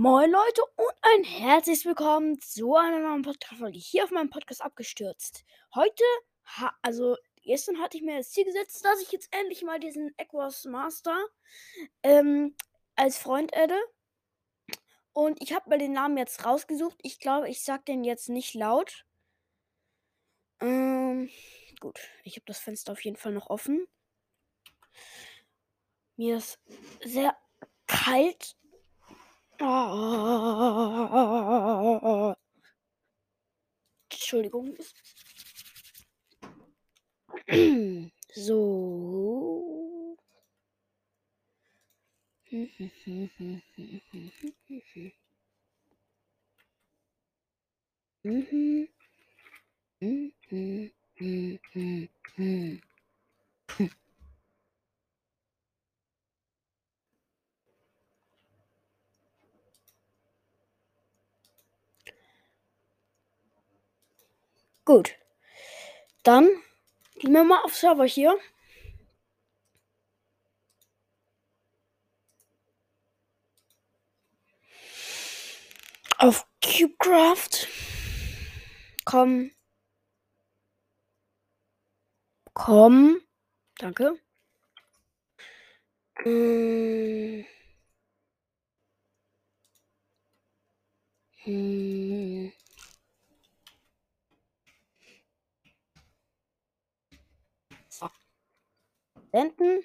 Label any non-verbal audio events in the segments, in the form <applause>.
Moin Leute und ein herzliches Willkommen zu einer neuen Podcast-Folge hier auf meinem Podcast abgestürzt. Heute, also gestern hatte ich mir das Ziel gesetzt, dass ich jetzt endlich mal diesen Equus Master ähm, als Freund adde. Und ich habe mir den Namen jetzt rausgesucht. Ich glaube, ich sage den jetzt nicht laut. Ähm, gut, ich habe das Fenster auf jeden Fall noch offen. Mir ist sehr kalt Entschuldigung. So. Mhm. Gut. Dann gehen wir mal auf Server hier. Auf CubeCraft. Komm. Komm. Danke. Hm. Hm. Senden.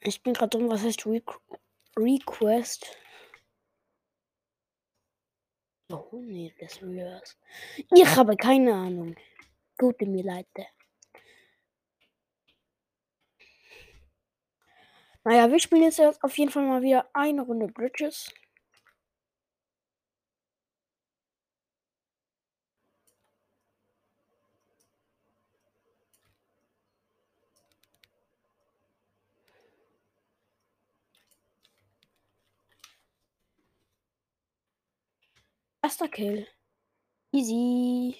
Ich bin gerade dumm, was heißt Re Request? Oh, nee, das ist Ich habe keine Ahnung. Gute mir leid. Naja, wir spielen jetzt auf jeden Fall mal wieder eine Runde Bridges. Erster Kill. Easy.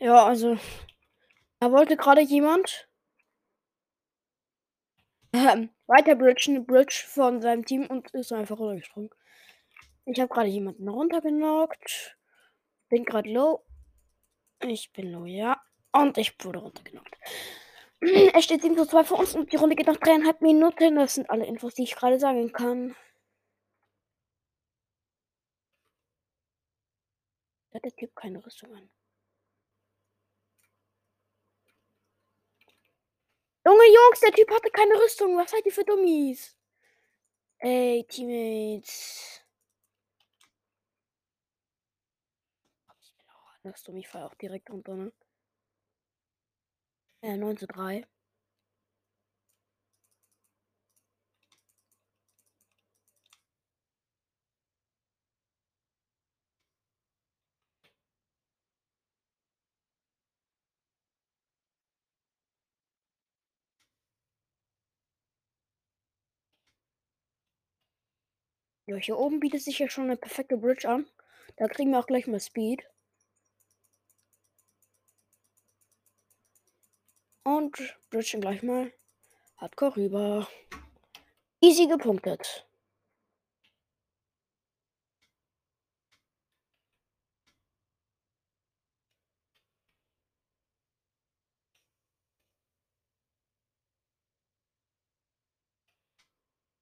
Ja, also. Da wollte gerade jemand ähm, weiter bridgen, Bridge von seinem Team und ist einfach runtergesprungen. Ich habe gerade jemanden runtergenockt. Bin gerade low. Ich bin low, ja. Und ich wurde runtergenockt. <clears throat> es steht 7 zu 2 für uns und die Runde geht nach dreieinhalb Minuten. Das sind alle Infos, die ich gerade sagen kann. Hat der Typ keine Rüstung an. Junge Jungs, der Typ hatte keine Rüstung. Was seid ihr für Dummies? Ey, Teammates. Ich bin auch anders dumm. Ich fall auch direkt runter, ne? Äh, 9 zu 3. Ja, hier oben bietet sich ja schon eine perfekte Bridge an. Da kriegen wir auch gleich mal Speed. Und bridgen gleich mal Hardcore rüber. Easy gepunktet.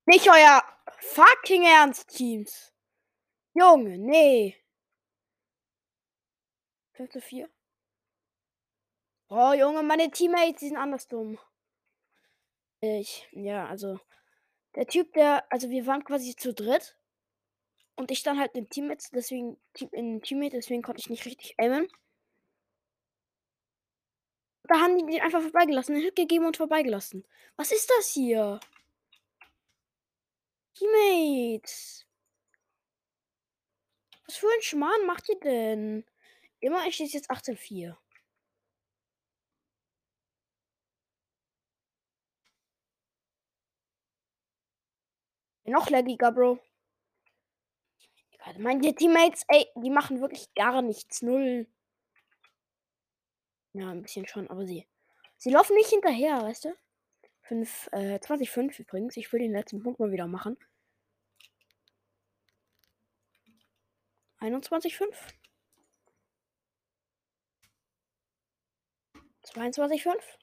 Nicht euer fucking Ernst, Teams. Junge, nee. 5 zu 4. Oh, Junge, meine Teammates, die sind anders dumm. Ich, ja, also. Der Typ, der, also wir waren quasi zu dritt. Und ich stand halt in Teammates, deswegen, in Teammate, deswegen konnte ich nicht richtig aimen. Da haben die den einfach vorbeigelassen. Den Hit gegeben und vorbeigelassen. Was ist das hier? Teammates. Was für ein Schmarrn macht ihr denn? Immerhin steht jetzt 18-4. Noch laggiger, Bro. Meine Teammates, ey, die machen wirklich gar nichts. Null. Ja, ein bisschen schon, aber sie. Sie laufen nicht hinterher, weißt du? 5, äh, 20, übrigens. Ich will den letzten Punkt mal wieder machen. 21,5. 22,5.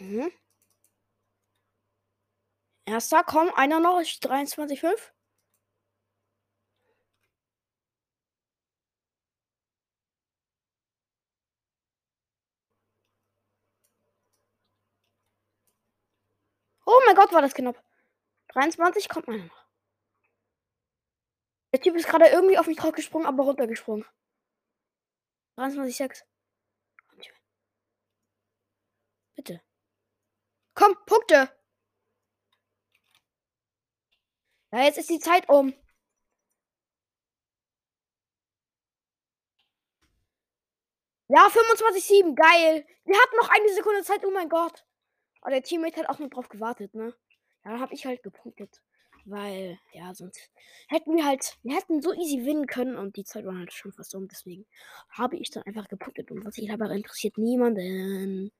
Mhm. Erster, komm, einer noch, ist 23,5. Oh mein Gott, war das knapp. 23 kommt einer noch. Der Typ ist gerade irgendwie auf mich drauf gesprungen, aber runtergesprungen. 23,6. Bitte. Komm, Punkte. Ja, jetzt ist die Zeit um. Ja, 25,7. Geil. Wir hatten noch eine Sekunde Zeit. Oh mein Gott. Aber der Teammate hat auch nur drauf gewartet, ne? Ja, dann habe ich halt gepunktet. Weil, ja, sonst hätten wir halt, wir hätten so easy gewinnen können und die Zeit war halt schon fast um. Deswegen habe ich dann einfach gepunktet. Und was ich aber interessiert niemanden.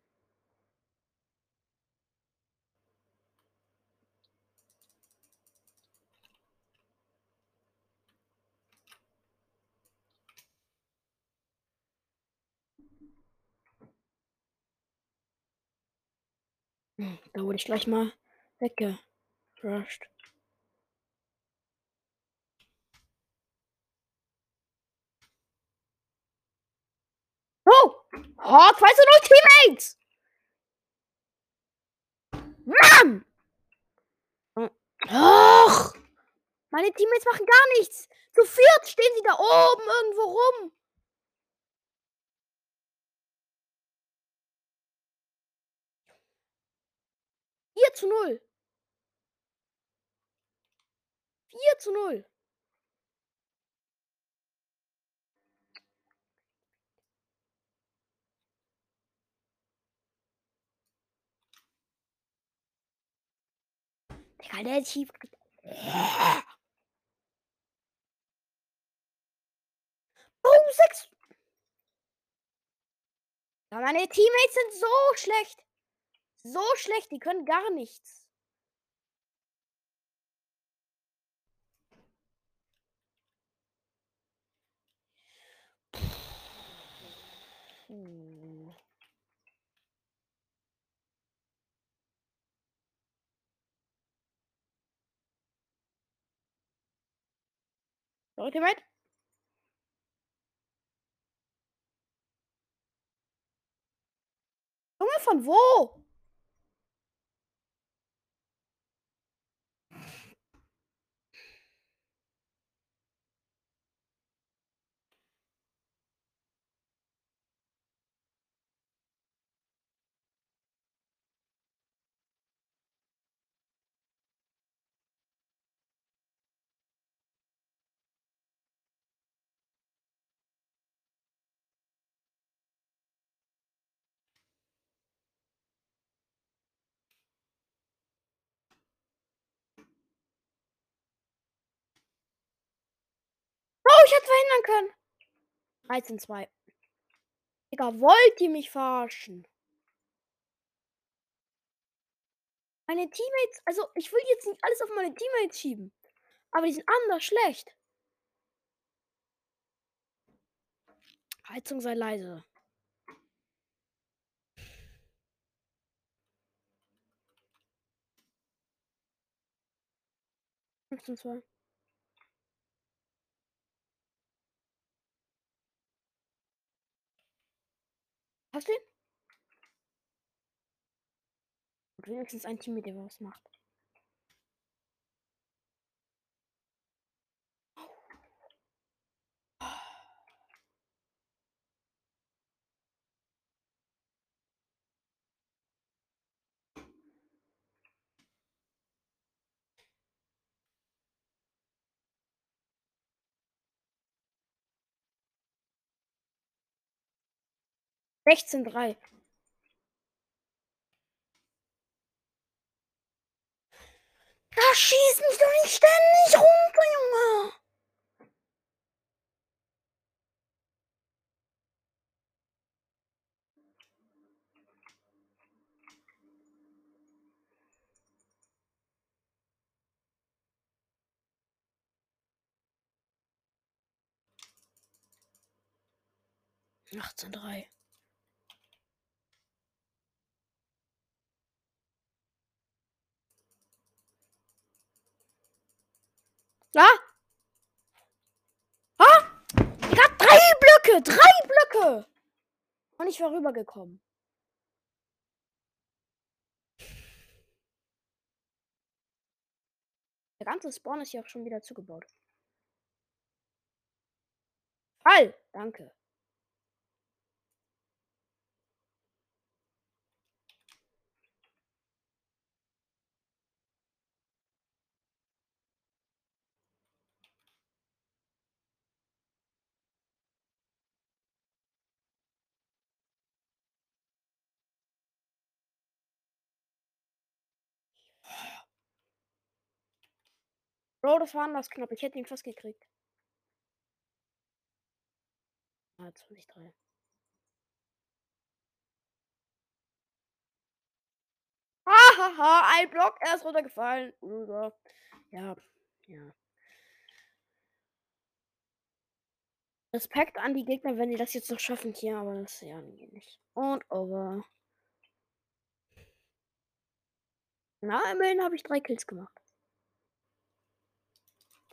Hm, da wurde ich gleich mal weggerusht. Oh! Oh, 2 zu 0 Teammates! Mann! Och! Meine Teammates machen gar nichts. Zu viert stehen sie da oben irgendwo rum. Vier zu null. Vier zu null. Digga, der ist schief. Sechs. Ja, meine Teammates sind so schlecht. So schlecht, die können gar nichts. Puh. Sorry, Teammate. Junge, von wo? Hätte verhindern können. 13, 2. Digga, wollt ihr mich verarschen? Meine Teammates, also ich will jetzt nicht alles auf meine Teammates schieben. Aber die sind anders schlecht. Heizung sei leise. Fünfzehn, zwei. Hast du ihn? Und wenigstens ein Team, mit dem was macht. Sechzehn drei. Da schieß mich doch nicht ständig runter, Junge. Achtzehn drei. Ah! Ah! Ich hab drei Blöcke! Drei Blöcke! Und ich war rübergekommen. Der ganze Spawn ist hier auch schon wieder zugebaut. Fall! Danke. Bro, das war anders knapp. Ich hätte ihn fast gekriegt. Ah, 20-3. Hahaha, ein Block, er ist runtergefallen. Ja, ja. Respekt an die Gegner, wenn die das jetzt noch schaffen hier, aber das ja nicht. Und over. Na, immerhin habe ich drei Kills gemacht.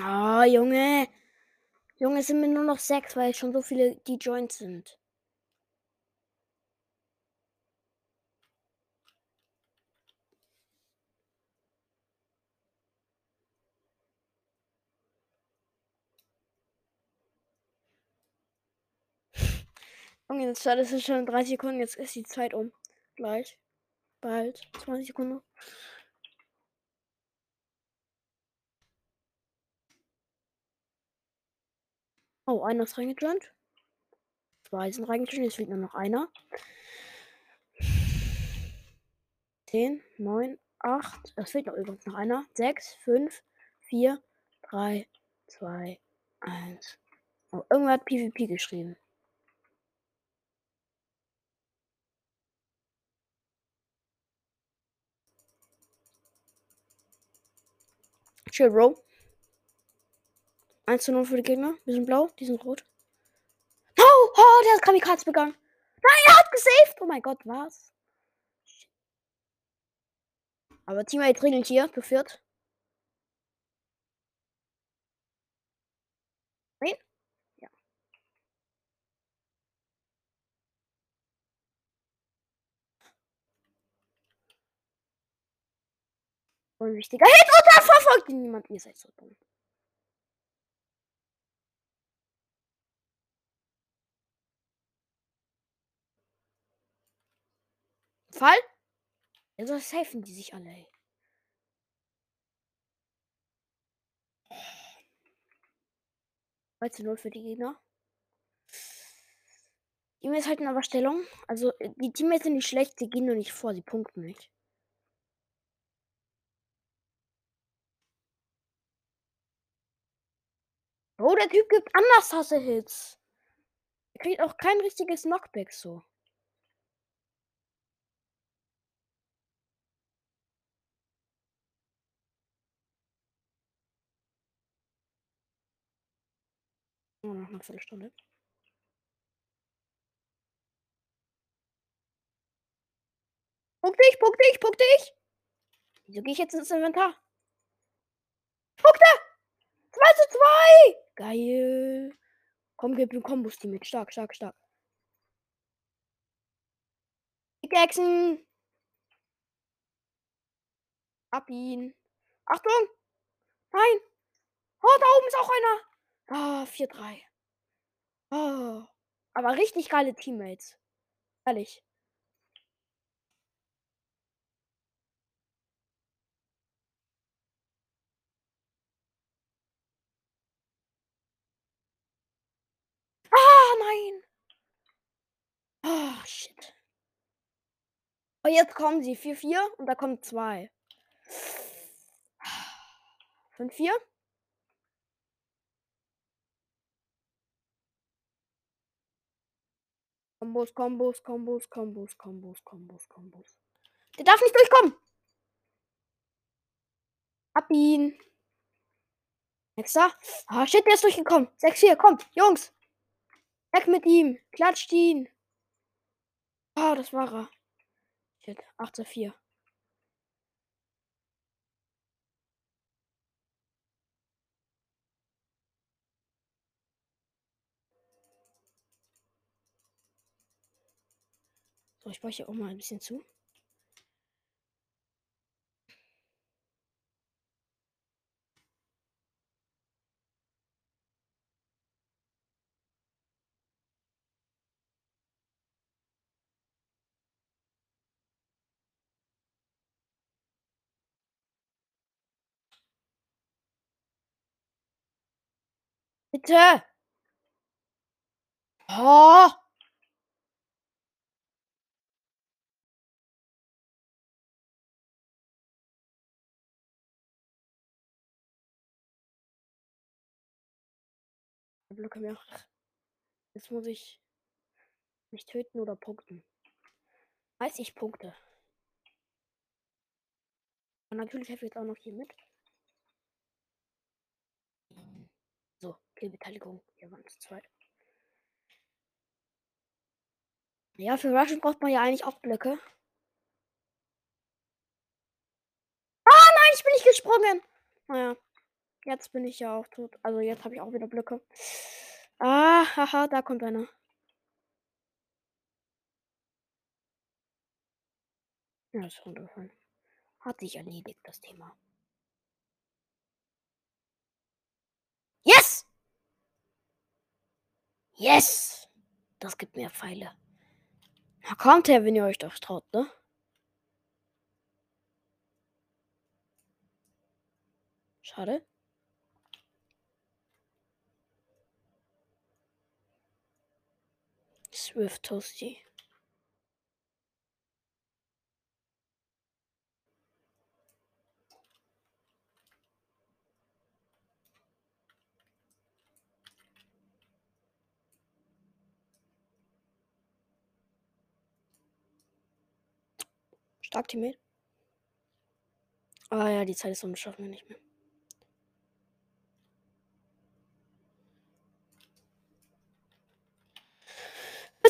Ah, Junge. Junge, es sind mir nur noch sechs, weil schon so viele die Joints sind. <laughs> Junge, jetzt das ist schon 30 Sekunden, jetzt ist die Zeit um. Gleich. Bald. 20 Sekunden. Oh, einer ist reingejoint. Zwei sind reingejoint, jetzt fehlt nur noch einer. 10, 9, 8. Es fehlt noch übrigens noch einer. 6, 5, 4, 3, 2, 1. Oh, irgendwer hat PvP geschrieben. Chill, Bro. 1 zu 0 für die Gegner. Wir sind blau, die sind rot. Oh, oh, der hat Kamikaze begangen. Nein, er hat gesaved. Oh mein Gott, was? Aber Teammate regelt hier, viert. Nein? Ja. Unwichtiger Hit und dann verfolgt ihn niemand. Ihr seid so dumm. Fall. Also helfen die sich alle. Ey. zu 0 für die Gegner. Die Teammates halten aber Stellung. Also äh, die Teammates sind nicht schlecht, sie gehen nur nicht vor, sie punkten nicht. Oh, der Typ gibt anders Hasse-Hits. Er kriegt auch kein richtiges Knockback so. Oh, noch eine Viertelstunde. Puck dich, puck dich, puck dich! Wieso gehe ich jetzt ins Inventar? Puckte! 2 zu 2! Geil. Komm, gib mir Kombos, mit. Stark, stark, stark. Pickaxen. Ab ihn. Achtung! Nein! Oh, da oben ist auch einer. Ah, 4-3. Oh. Aber richtig geile Teammates. Ehrlich. Ah, nein. Oh, shit. Oh, jetzt kommen sie. 4-4 und da kommen zwei. 5-4. Kombos, Kombos, Kombos, Kombos, Kombos, Kombos, Kombos. Der darf nicht durchkommen. Ab ihn. Nächster. Ah, shit, der ist durchgekommen. 6-4, komm, Jungs. Weg mit ihm. Klatscht ihn. Ah, das war er. Shit, 8 zu 4. So, ich baue auch mal ein bisschen zu. Bitte! Oh! Blöcke mehr. Jetzt muss ich mich töten oder punkten. 30 Punkte. Und natürlich helfe ich jetzt auch noch hier mit. So, Killbeteiligung. Hier waren es zwei. Ja, für Russian braucht man ja eigentlich auch Blöcke. Ah nein, ich bin nicht gesprungen. Naja, jetzt bin ich ja auch tot. Also jetzt habe ich auch wieder Blöcke. Ah, haha, da kommt einer. Ja, ist runtergefallen. Hat sich erledigt, das Thema. Yes! Yes! Das gibt mehr Pfeile. Na kommt her, wenn ihr euch doch traut, ne? Schade. Swift Toasty. Stark Teammate. Ah ja, die Zeit ist um, schaffen wir nicht mehr.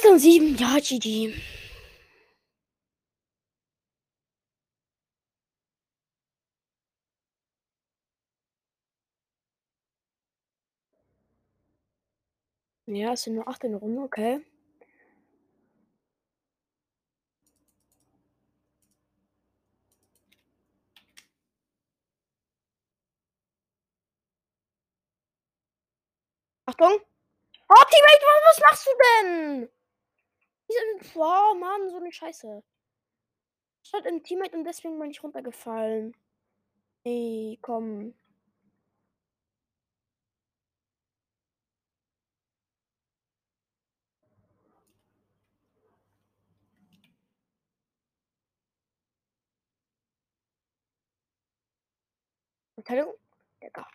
Und sieben, ja, GG. Ja, es sind nur acht in der Runde, okay. Achtung! Oh, Teammate, was machst du denn? Diese, oh Mann, so eine Scheiße. Ich hatte ein Teammate und deswegen bin ich runtergefallen. Ey, komm. Verteidigung? Lecker.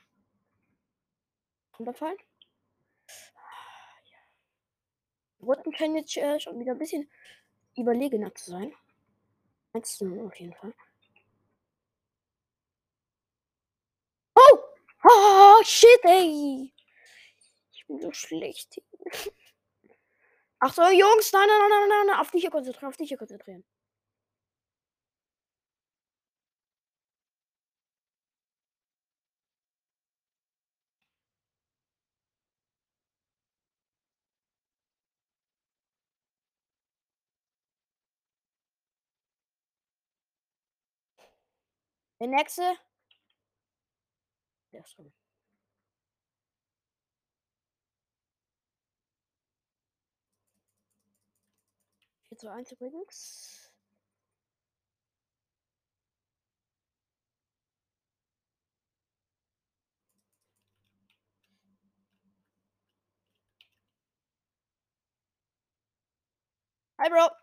runterfallen. Roten scheinen jetzt äh, schon wieder ein bisschen überlegener zu sein. 1 zu 0 auf jeden Fall. Oh! Oh, shit, ey! Ich bin so schlecht. <laughs> Ach so, Jungs, nein, nein, nein, nein, nein, auf dich hier konzentrieren, auf dich hier konzentrieren. Der nächste. Der ist drin. Vier zu eins übrigens. Hi, Bro.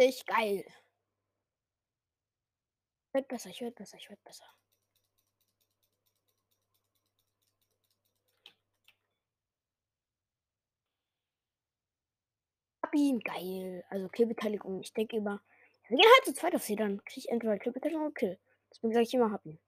Dich, geil. Wird besser, ich werd besser, ich werd besser. Hab ihn, geil. Also Killbeteiligung. Ich denke immer, wir gehen halt zu zweit auf sie, dann krieg ich entweder Killbeteiligung oder Kill. Deswegen sage ich immer, hab ihn.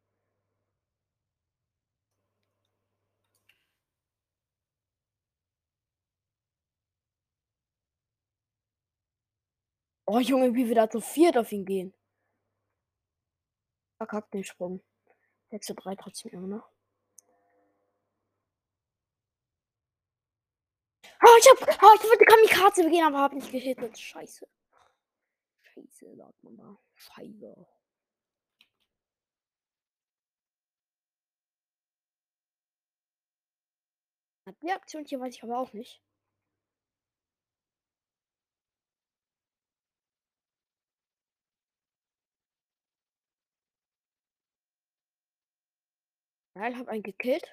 Oh Junge, wie wir da zu viert auf ihn gehen. Verkackt den Sprung. 6 zu 3 trotzdem immer noch. Oh, ich hab. Oh, ich wollte Kamikaze begehen, aber hab nicht gehittet. Scheiße. Scheiße, sagt man da. Scheiße. Die Aktion hier weiß ich aber auch nicht. Geil, hab einen gekillt.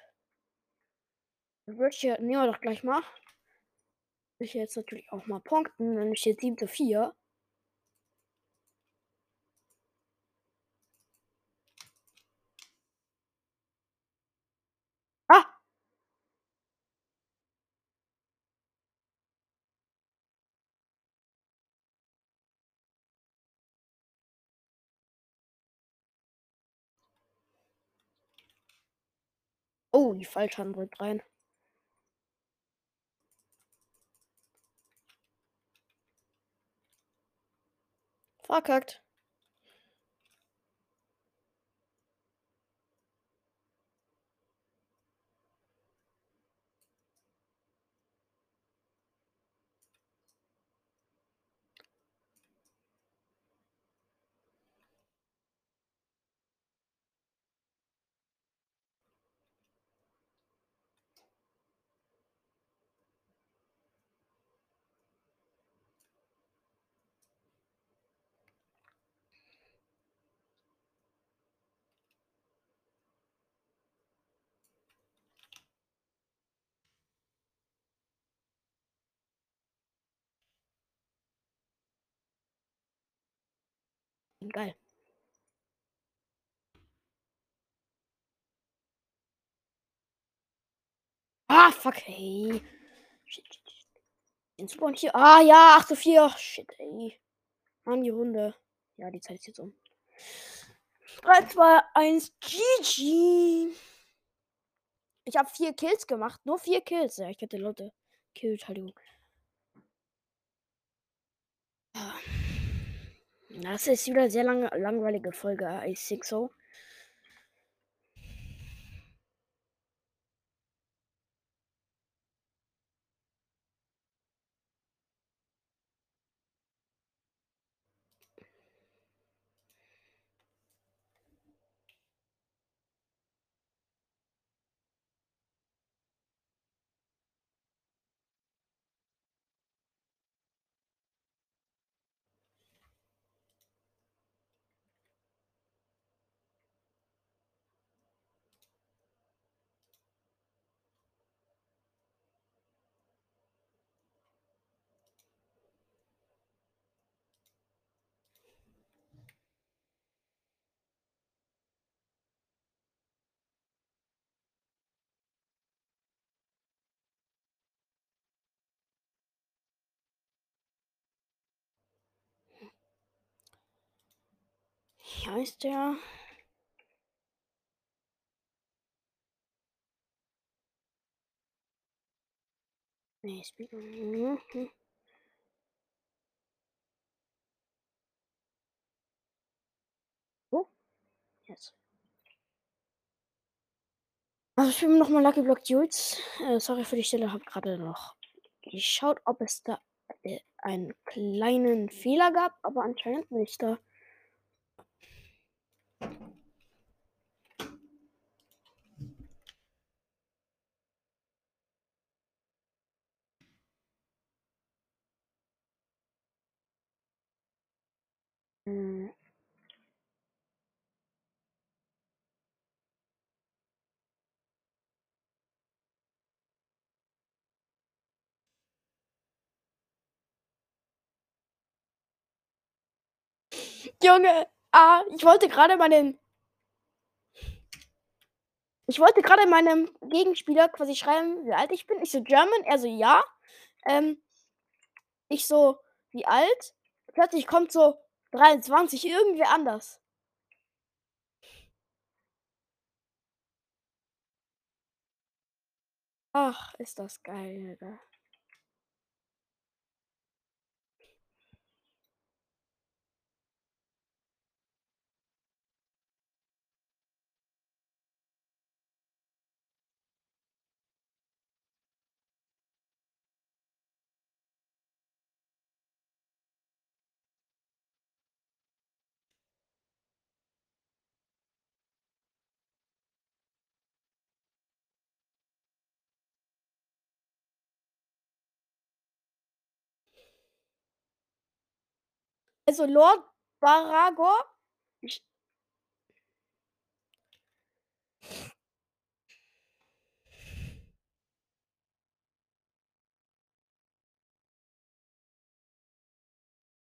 Dann würde ich hier, nehmen wir doch gleich mal. Ich jetzt natürlich auch mal punkten, dann steht 7 zu 4. Ah! Oh, die Fallschaden drückt rein. Verkackt. Geil. Ah, fuck, hey. Shit, shit, shit. Den Spawn hier. Ah, ja, 8 zu 4. Oh, shit, ey. Mann, die Runde. Ja, die Zeit ist jetzt um. 3, 2, 1, GG. Ich habe vier Kills gemacht. Nur vier Kills. Ja, ich hätte Leute. Kill, Entschuldigung. Ah. Das ist wieder sehr lange, langweilige Folge, I think so. Wie heißt der? Nee. Mhm. Oh, jetzt. Also ich bin nochmal Lucky Block Duels. Äh, sorry für die Stelle, habe gerade noch geschaut, ob es da äh, einen kleinen Fehler gab, aber anscheinend nicht da. Hm. Junge, ah, ich wollte gerade meinen. Ich wollte gerade meinem Gegenspieler quasi schreiben, wie alt ich bin. Ich so German, er so ja. Ähm, ich so, wie alt? Plötzlich kommt so 23, irgendwie anders. Ach, ist das geil, Alter. Also Lord Baragor. Ich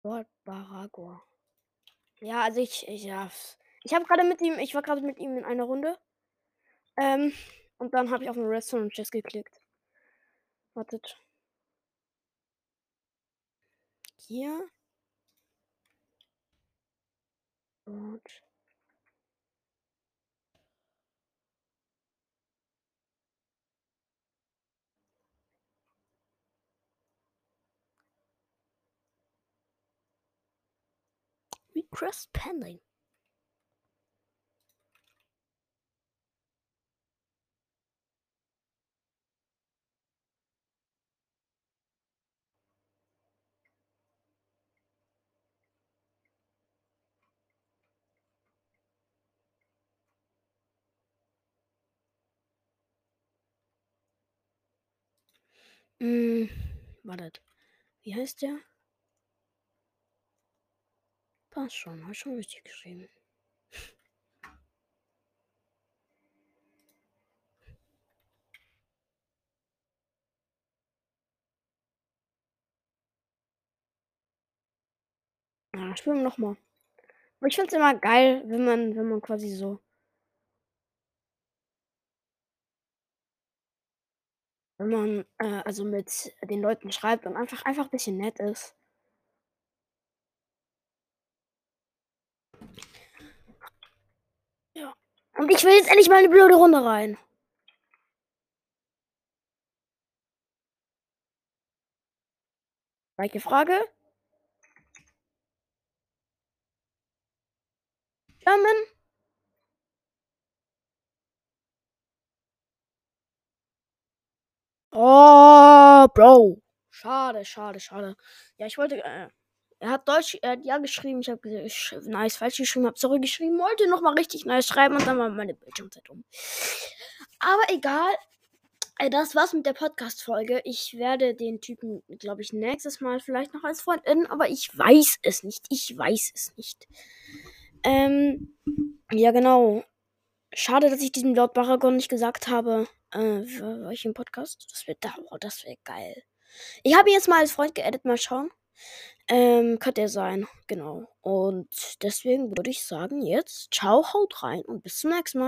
Lord Baragor. Ja, also ich, ich ja. Ich habe gerade mit ihm, ich war gerade mit ihm in einer Runde. Ähm, und dann habe ich auf den Redstone Chest geklickt. Wartet. Hier. Und. Request pending. Hm, wartet. Wie heißt der? Passt schon, hab schon richtig geschrieben. Ja, spielen wir nochmal. Ich find's immer geil, wenn man, wenn man quasi so. Wenn man äh, also mit den Leuten schreibt und einfach einfach ein bisschen nett ist. Ja. Und ich will jetzt endlich mal eine blöde Runde rein. Gleiche Frage. German. Oh, Bro. Schade, schade, schade. Ja, ich wollte. Äh, er hat Deutsch, er hat ja geschrieben, ich habe nice falsch geschrieben, habe zurückgeschrieben, wollte nochmal richtig nice schreiben und dann war meine Bildschirmzeit um. Aber egal. Äh, das war's mit der Podcast-Folge. Ich werde den Typen, glaube ich, nächstes Mal vielleicht noch als Freund in, aber ich weiß es nicht. Ich weiß es nicht. Ähm, ja, genau. Schade, dass ich diesem Lord Baragon nicht gesagt habe, äh, war ich im Podcast? Das wird oh, das wäre geil. Ich habe ihn jetzt mal als Freund geedit, mal schauen. Ähm, könnte er sein, genau. Und deswegen würde ich sagen, jetzt, ciao, haut rein und bis zum nächsten Mal.